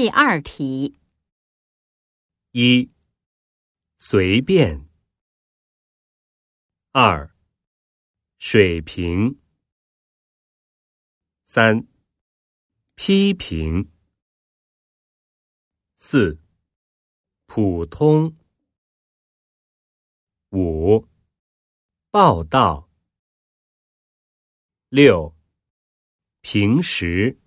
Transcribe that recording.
第二题。一随便。二水平。三批评。四普通。五报道。六平时。